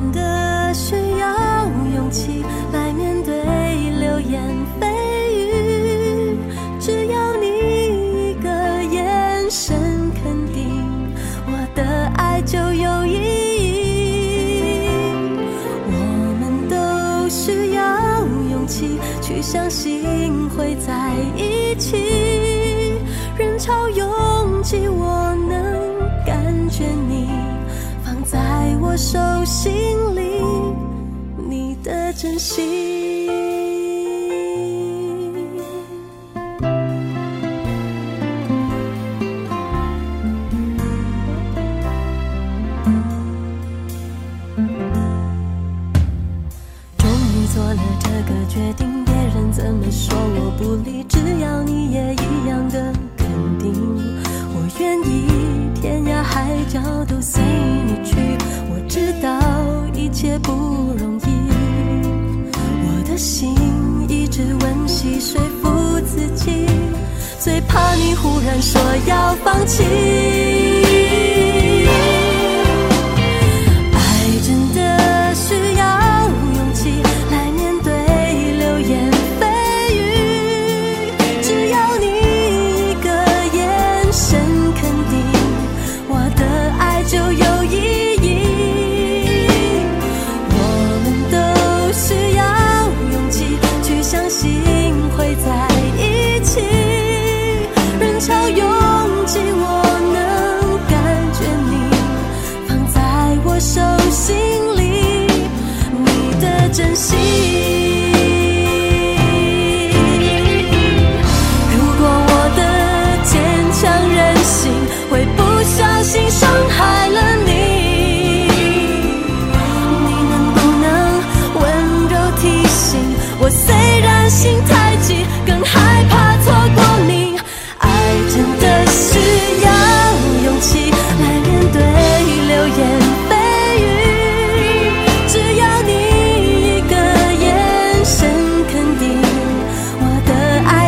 真的需要勇气来面对流言蜚语，只要你一个眼神肯定，我的爱就有意义。我们都需要勇气去相信会在我手心里，你的真心。终于做了这个决定，别人怎么说我不理，只要你也一样的肯定，我愿意天涯海角都随说服自己，最怕你忽然说要放弃。的